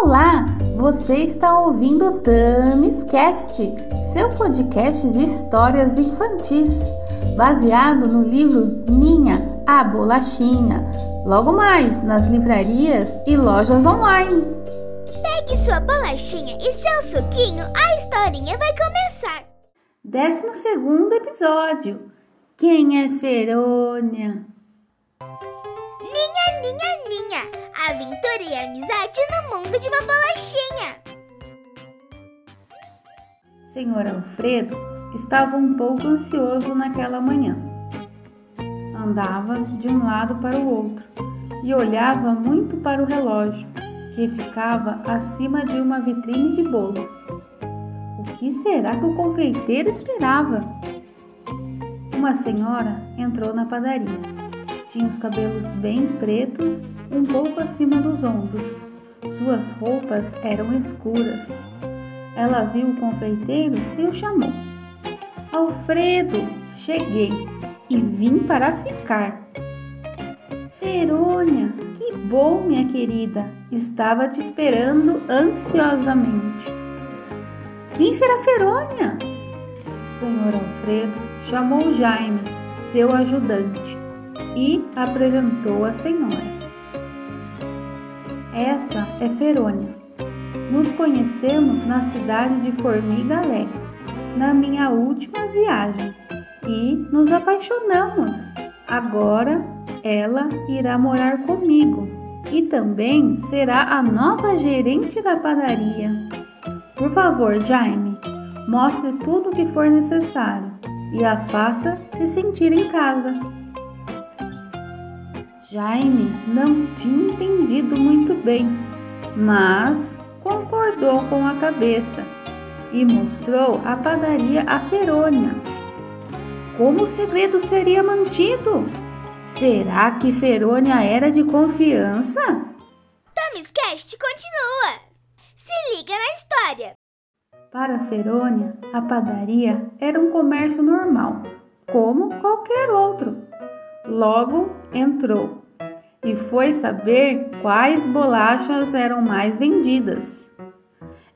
Olá, você está ouvindo Tamis Cast, seu podcast de histórias infantis, baseado no livro Ninha, a Bolachinha, logo mais nas livrarias e lojas online. Pegue sua bolachinha e seu suquinho, a historinha vai começar. Décimo segundo episódio. Quem é Ferônia? Aventura e amizade no mundo de uma bolachinha. Senhor Alfredo estava um pouco ansioso naquela manhã. Andava de um lado para o outro e olhava muito para o relógio, que ficava acima de uma vitrine de bolos. O que será que o confeiteiro esperava? Uma senhora entrou na padaria. Tinha os cabelos bem pretos um pouco acima dos ombros. Suas roupas eram escuras. Ela viu o confeiteiro e o chamou. Alfredo, cheguei e vim para ficar. Verônia, que bom, minha querida. Estava te esperando ansiosamente. Quem será Verônia? Senhor Alfredo chamou Jaime, seu ajudante, e apresentou a senhora. Essa é Ferônia. Nos conhecemos na cidade de Formiga Alegre, na minha última viagem, e nos apaixonamos. Agora ela irá morar comigo e também será a nova gerente da padaria. Por favor, Jaime, mostre tudo o que for necessário e a faça se sentir em casa. Jaime não tinha entendido muito bem, mas concordou com a cabeça e mostrou a padaria a Ferônia. Como o segredo seria mantido? Será que Ferônia era de confiança? Cast continua! Se liga na história! Para Ferônia, a padaria era um comércio normal, como qualquer outro. Logo entrou e foi saber quais bolachas eram mais vendidas.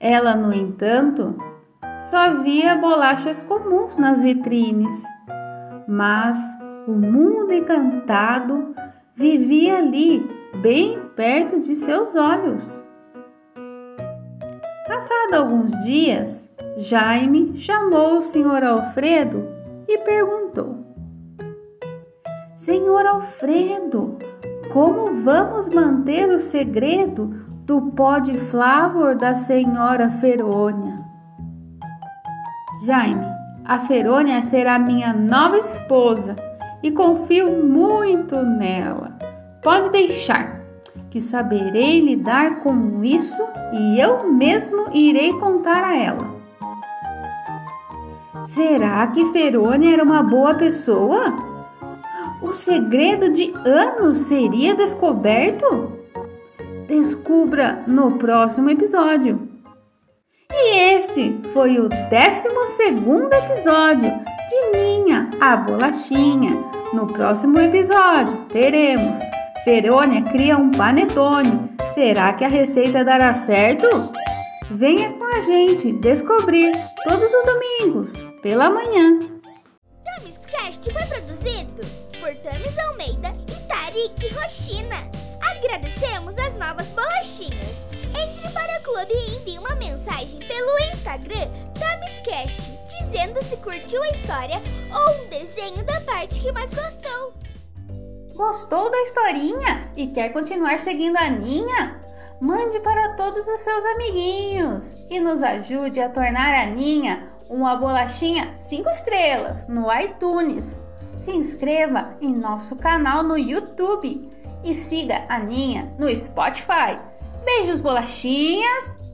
Ela, no entanto, só via bolachas comuns nas vitrines, mas o mundo encantado vivia ali, bem perto de seus olhos. Passado alguns dias, Jaime chamou o senhor Alfredo e perguntou: Senhor Alfredo, como vamos manter o segredo do pó de flavor da senhora Ferônia? Jaime, a Ferônia será minha nova esposa e confio muito nela. Pode deixar, que saberei lidar com isso e eu mesmo irei contar a ela. Será que Ferônia era uma boa pessoa? O segredo de anos seria descoberto? Descubra no próximo episódio. E este foi o 12 episódio de Ninha, a Bolachinha. No próximo episódio teremos Ferônia cria um panetone. Será que a receita dará certo? Venha com a gente descobrir todos os domingos, pela manhã. Foi produzido por Almeida e Tarik Rochina. Agradecemos as novas bolachinhas. Entre para o clube e envie uma mensagem pelo Instagram TamisCast, dizendo se curtiu a história ou um desenho da parte que mais gostou. Gostou da historinha e quer continuar seguindo a Ninha? Mande para todos os seus amiguinhos e nos ajude a tornar a Ninha uma bolachinha 5 estrelas no iTunes se inscreva em nosso canal no YouTube e siga a Ninha no Spotify. Beijos, bolachinhas!